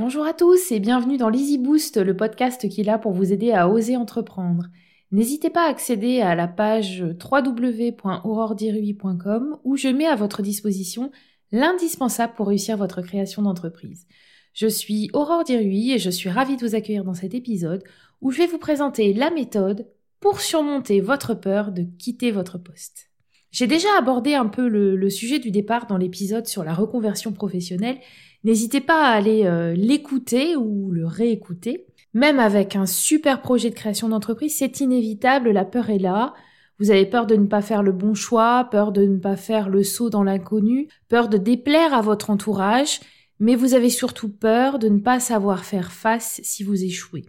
Bonjour à tous et bienvenue dans l'Easy Boost, le podcast qui est là pour vous aider à oser entreprendre. N'hésitez pas à accéder à la page www.aurordirui.com où je mets à votre disposition l'indispensable pour réussir votre création d'entreprise. Je suis Aurore Dirui et je suis ravie de vous accueillir dans cet épisode où je vais vous présenter la méthode pour surmonter votre peur de quitter votre poste. J'ai déjà abordé un peu le, sujet du départ dans l'épisode sur la reconversion professionnelle. N'hésitez pas à aller euh, l'écouter ou le réécouter. Même avec un super projet de création d'entreprise, c'est inévitable, la peur est là. Vous avez peur de ne pas faire le bon choix, peur de ne pas faire le saut dans l'inconnu, peur de déplaire à votre entourage, mais vous avez surtout peur de ne pas savoir faire face si vous échouez.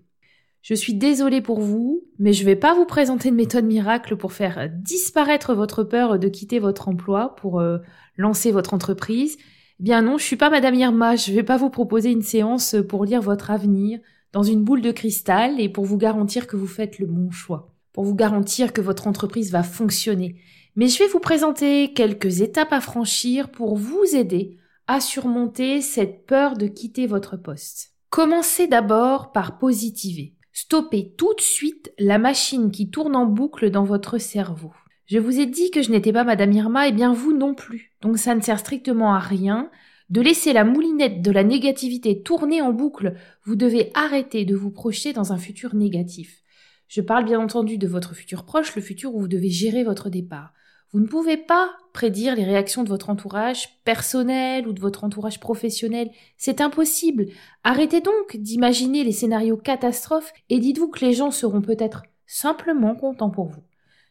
Je suis désolée pour vous, mais je ne vais pas vous présenter une méthode miracle pour faire disparaître votre peur de quitter votre emploi, pour euh, lancer votre entreprise. Eh bien non, je suis pas Madame Irma, je ne vais pas vous proposer une séance pour lire votre avenir dans une boule de cristal et pour vous garantir que vous faites le bon choix, pour vous garantir que votre entreprise va fonctionner. Mais je vais vous présenter quelques étapes à franchir pour vous aider à surmonter cette peur de quitter votre poste. Commencez d'abord par positiver. Stoppez tout de suite la machine qui tourne en boucle dans votre cerveau. Je vous ai dit que je n'étais pas Madame Irma, et bien vous non plus. Donc ça ne sert strictement à rien de laisser la moulinette de la négativité tourner en boucle. Vous devez arrêter de vous projeter dans un futur négatif. Je parle bien entendu de votre futur proche, le futur où vous devez gérer votre départ. Vous ne pouvez pas prédire les réactions de votre entourage personnel ou de votre entourage professionnel. C'est impossible. Arrêtez donc d'imaginer les scénarios catastrophes et dites-vous que les gens seront peut-être simplement contents pour vous.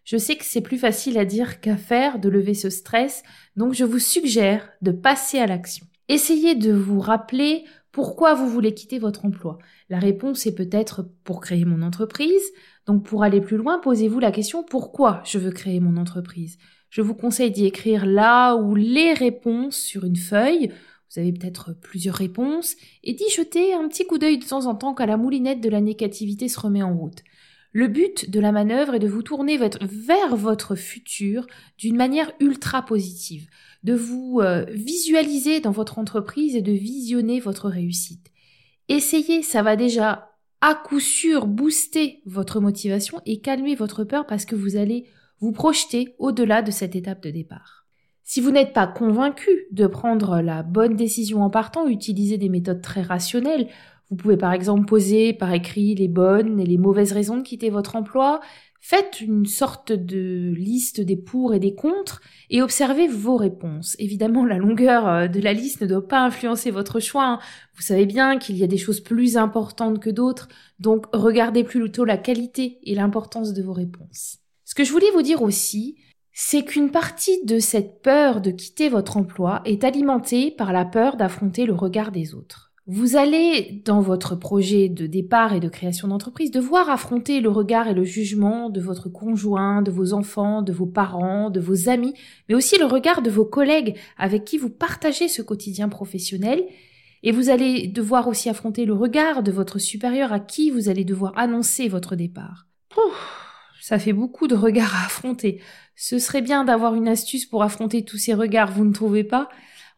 Je sais que c'est plus facile à dire qu'à faire de lever ce stress, donc je vous suggère de passer à l'action. Essayez de vous rappeler pourquoi vous voulez quitter votre emploi. La réponse est peut-être pour créer mon entreprise, donc pour aller plus loin, posez-vous la question pourquoi je veux créer mon entreprise? Je vous conseille d'y écrire là ou les réponses sur une feuille. Vous avez peut-être plusieurs réponses et d'y jeter un petit coup d'œil de temps en temps quand la moulinette de la négativité se remet en route. Le but de la manœuvre est de vous tourner vers votre futur d'une manière ultra positive, de vous euh, visualiser dans votre entreprise et de visionner votre réussite. Essayez, ça va déjà à coup sûr booster votre motivation et calmer votre peur parce que vous allez vous projeter au-delà de cette étape de départ. Si vous n'êtes pas convaincu de prendre la bonne décision en partant, utilisez des méthodes très rationnelles. Vous pouvez par exemple poser par écrit les bonnes et les mauvaises raisons de quitter votre emploi, Faites une sorte de liste des pour et des contre et observez vos réponses. Évidemment, la longueur euh, de la liste ne doit pas influencer votre choix. Hein. Vous savez bien qu'il y a des choses plus importantes que d'autres, donc regardez plutôt la qualité et l'importance de vos réponses. Ce que je voulais vous dire aussi, c'est qu'une partie de cette peur de quitter votre emploi est alimentée par la peur d'affronter le regard des autres. Vous allez, dans votre projet de départ et de création d'entreprise, devoir affronter le regard et le jugement de votre conjoint, de vos enfants, de vos parents, de vos amis, mais aussi le regard de vos collègues avec qui vous partagez ce quotidien professionnel. Et vous allez devoir aussi affronter le regard de votre supérieur à qui vous allez devoir annoncer votre départ. ça fait beaucoup de regards à affronter. Ce serait bien d'avoir une astuce pour affronter tous ces regards, vous ne trouvez pas?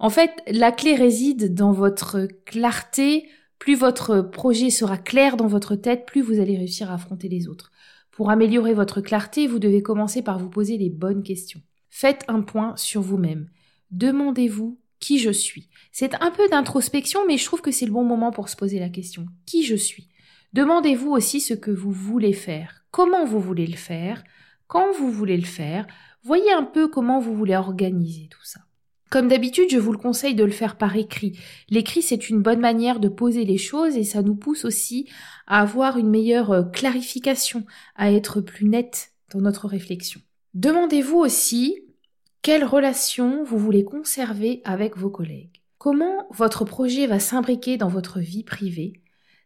En fait, la clé réside dans votre clarté. Plus votre projet sera clair dans votre tête, plus vous allez réussir à affronter les autres. Pour améliorer votre clarté, vous devez commencer par vous poser les bonnes questions. Faites un point sur vous-même. Demandez-vous qui je suis. C'est un peu d'introspection, mais je trouve que c'est le bon moment pour se poser la question. Qui je suis? Demandez-vous aussi ce que vous voulez faire. Comment vous voulez le faire? Quand vous voulez le faire? Voyez un peu comment vous voulez organiser tout ça. Comme d'habitude, je vous le conseille de le faire par écrit. L'écrit, c'est une bonne manière de poser les choses et ça nous pousse aussi à avoir une meilleure euh, clarification, à être plus net dans notre réflexion. Demandez-vous aussi quelle relation vous voulez conserver avec vos collègues. Comment votre projet va s'imbriquer dans votre vie privée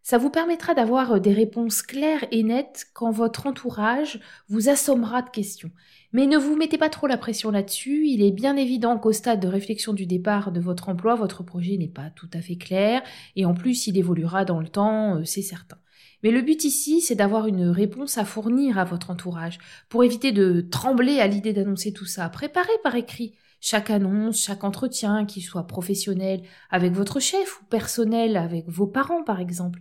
ça vous permettra d'avoir euh, des réponses claires et nettes quand votre entourage vous assommera de questions. Mais ne vous mettez pas trop la pression là-dessus, il est bien évident qu'au stade de réflexion du départ de votre emploi, votre projet n'est pas tout à fait clair, et en plus il évoluera dans le temps, euh, c'est certain. Mais le but ici, c'est d'avoir une réponse à fournir à votre entourage, pour éviter de trembler à l'idée d'annoncer tout ça. Préparez par écrit chaque annonce, chaque entretien, qu'il soit professionnel avec votre chef ou personnel avec vos parents par exemple.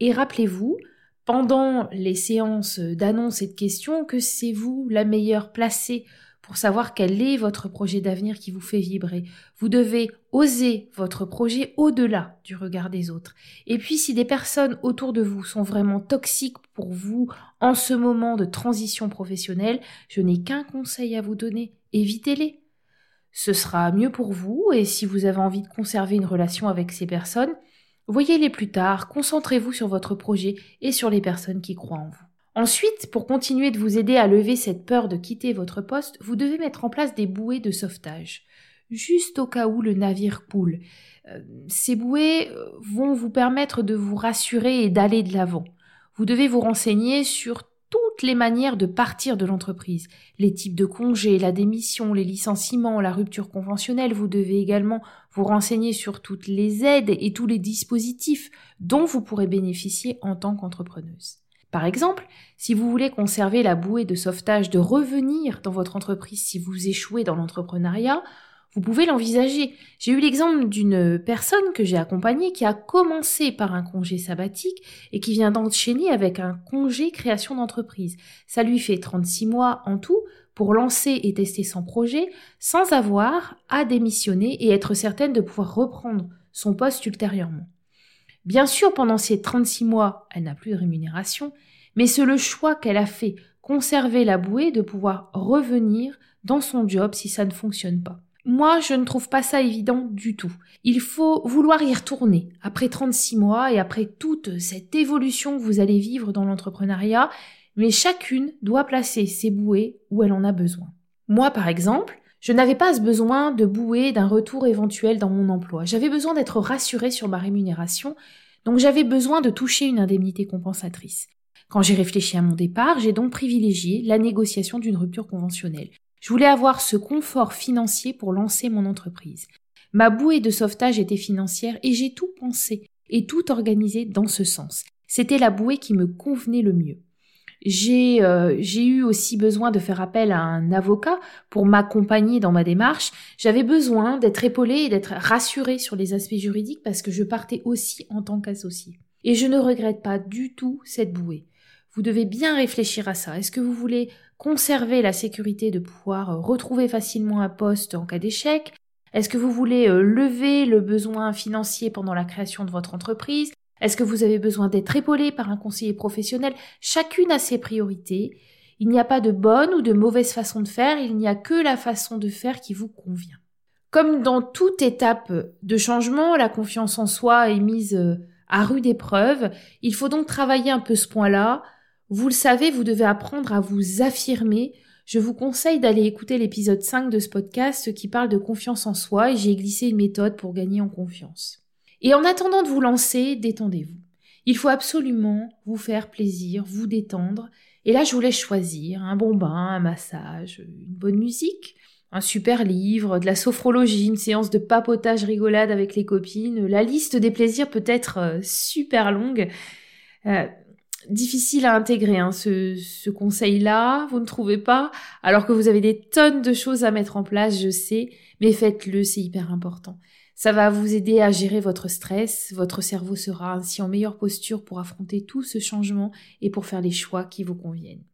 Et rappelez-vous, pendant les séances d'annonces et de questions, que c'est vous la meilleure placée pour savoir quel est votre projet d'avenir qui vous fait vibrer. Vous devez oser votre projet au-delà du regard des autres. Et puis si des personnes autour de vous sont vraiment toxiques pour vous en ce moment de transition professionnelle, je n'ai qu'un conseil à vous donner, évitez-les. Ce sera mieux pour vous et si vous avez envie de conserver une relation avec ces personnes, voyez-les plus tard, concentrez-vous sur votre projet et sur les personnes qui croient en vous. Ensuite, pour continuer de vous aider à lever cette peur de quitter votre poste, vous devez mettre en place des bouées de sauvetage, juste au cas où le navire coule. Euh, ces bouées euh, vont vous permettre de vous rassurer et d'aller de l'avant. Vous devez vous renseigner sur les manières de partir de l'entreprise, les types de congés, la démission, les licenciements, la rupture conventionnelle. Vous devez également vous renseigner sur toutes les aides et tous les dispositifs dont vous pourrez bénéficier en tant qu'entrepreneuse. Par exemple, si vous voulez conserver la bouée de sauvetage de revenir dans votre entreprise si vous échouez dans l'entrepreneuriat, vous pouvez l'envisager. J'ai eu l'exemple d'une personne que j'ai accompagnée qui a commencé par un congé sabbatique et qui vient d'enchaîner avec un congé création d'entreprise. Ça lui fait 36 mois en tout pour lancer et tester son projet sans avoir à démissionner et être certaine de pouvoir reprendre son poste ultérieurement. Bien sûr, pendant ces 36 mois, elle n'a plus de rémunération, mais c'est le choix qu'elle a fait, conserver la bouée, de pouvoir revenir dans son job si ça ne fonctionne pas. Moi, je ne trouve pas ça évident du tout. Il faut vouloir y retourner après 36 mois et après toute cette évolution que vous allez vivre dans l'entrepreneuriat, mais chacune doit placer ses bouées où elle en a besoin. Moi, par exemple, je n'avais pas besoin de bouer d'un retour éventuel dans mon emploi. J'avais besoin d'être rassurée sur ma rémunération, donc j'avais besoin de toucher une indemnité compensatrice. Quand j'ai réfléchi à mon départ, j'ai donc privilégié la négociation d'une rupture conventionnelle. Je voulais avoir ce confort financier pour lancer mon entreprise. Ma bouée de sauvetage était financière et j'ai tout pensé et tout organisé dans ce sens. C'était la bouée qui me convenait le mieux. Euh, j'ai eu aussi besoin de faire appel à un avocat pour m'accompagner dans ma démarche. J'avais besoin d'être épaulée et d'être rassurée sur les aspects juridiques parce que je partais aussi en tant qu'associée. Et je ne regrette pas du tout cette bouée. Vous devez bien réfléchir à ça. Est-ce que vous voulez conserver la sécurité de pouvoir retrouver facilement un poste en cas d'échec? Est-ce que vous voulez euh, lever le besoin financier pendant la création de votre entreprise? Est-ce que vous avez besoin d'être épaulé par un conseiller professionnel? Chacune a ses priorités. Il n'y a pas de bonne ou de mauvaise façon de faire, il n'y a que la façon de faire qui vous convient. Comme dans toute étape de changement, la confiance en soi est mise euh, à rude épreuve. Il faut donc travailler un peu ce point-là. Vous le savez, vous devez apprendre à vous affirmer. Je vous conseille d'aller écouter l'épisode 5 de ce podcast qui parle de confiance en soi et j'ai glissé une méthode pour gagner en confiance. Et en attendant de vous lancer, détendez-vous. Il faut absolument vous faire plaisir, vous détendre. Et là, je vous laisse choisir un bon bain, un massage, une bonne musique, un super livre, de la sophrologie, une séance de papotage rigolade avec les copines. La liste des plaisirs peut être euh, super longue. Euh, difficile à intégrer hein, ce, ce conseil-là, vous ne trouvez pas? Alors que vous avez des tonnes de choses à mettre en place, je sais, mais faites-le, c'est hyper important. Ça va vous aider à gérer votre stress, votre cerveau sera ainsi en meilleure posture pour affronter tout ce changement et pour faire les choix qui vous conviennent.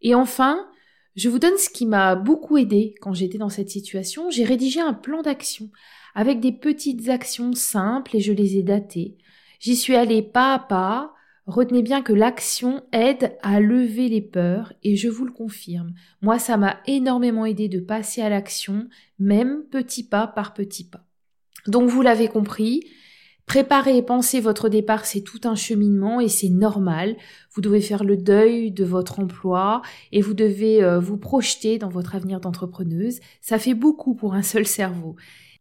Et enfin, je vous donne ce qui m'a beaucoup aidé quand j'étais dans cette situation. J'ai rédigé un plan d'action avec des petites actions simples et je les ai datées. J'y suis allée pas à pas. Retenez bien que l'action aide à lever les peurs et je vous le confirme. Moi, ça m'a énormément aidé de passer à l'action, même petit pas par petit pas. Donc vous l'avez compris, préparer et penser votre départ, c'est tout un cheminement et c'est normal. Vous devez faire le deuil de votre emploi et vous devez euh, vous projeter dans votre avenir d'entrepreneuse. Ça fait beaucoup pour un seul cerveau.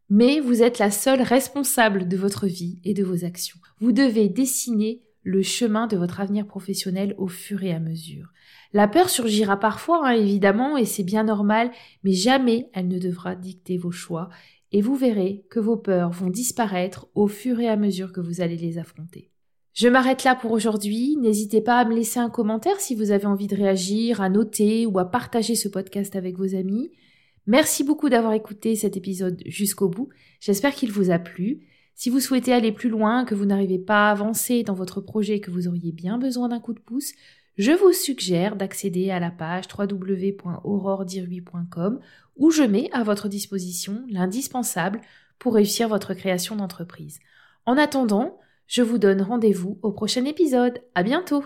Mais vous êtes la seule responsable de votre vie et de vos actions. Vous devez dessiner le chemin de votre avenir professionnel au fur et à mesure. La peur surgira parfois, hein, évidemment, et c'est bien normal, mais jamais elle ne devra dicter vos choix et vous verrez que vos peurs vont disparaître au fur et à mesure que vous allez les affronter. Je m'arrête là pour aujourd'hui. N'hésitez pas à me laisser un commentaire si vous avez envie de réagir, à noter ou à partager ce podcast avec vos amis. Merci beaucoup d'avoir écouté cet épisode jusqu'au bout. J'espère qu'il vous a plu. Si vous souhaitez aller plus loin, que vous n'arrivez pas à avancer dans votre projet, que vous auriez bien besoin d'un coup de pouce, je vous suggère d'accéder à la page www.auroredirui.com où je mets à votre disposition l'indispensable pour réussir votre création d'entreprise. En attendant, je vous donne rendez-vous au prochain épisode. À bientôt!